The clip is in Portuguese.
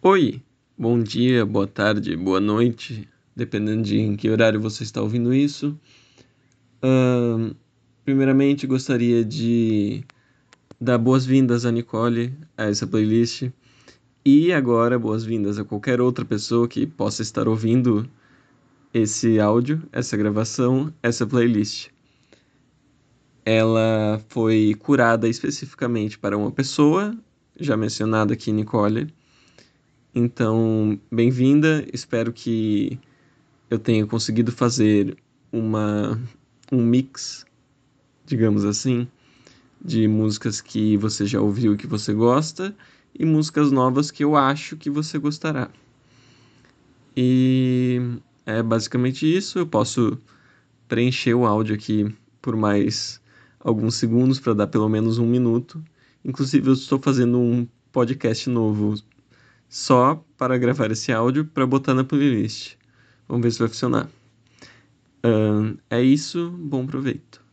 Oi, bom dia, boa tarde, boa noite, dependendo de em que horário você está ouvindo isso. Uh, primeiramente, gostaria de dar boas-vindas a Nicole a essa playlist e agora boas-vindas a qualquer outra pessoa que possa estar ouvindo esse áudio, essa gravação, essa playlist. Ela foi curada especificamente para uma pessoa, já mencionada aqui, Nicole então, bem-vinda. Espero que eu tenha conseguido fazer uma um mix, digamos assim, de músicas que você já ouviu e que você gosta e músicas novas que eu acho que você gostará. E é basicamente isso. Eu posso preencher o áudio aqui por mais alguns segundos para dar pelo menos um minuto. Inclusive, eu estou fazendo um podcast novo só para gravar esse áudio para botar na playlist. Vamos ver se vai funcionar. Uh, é isso, bom proveito.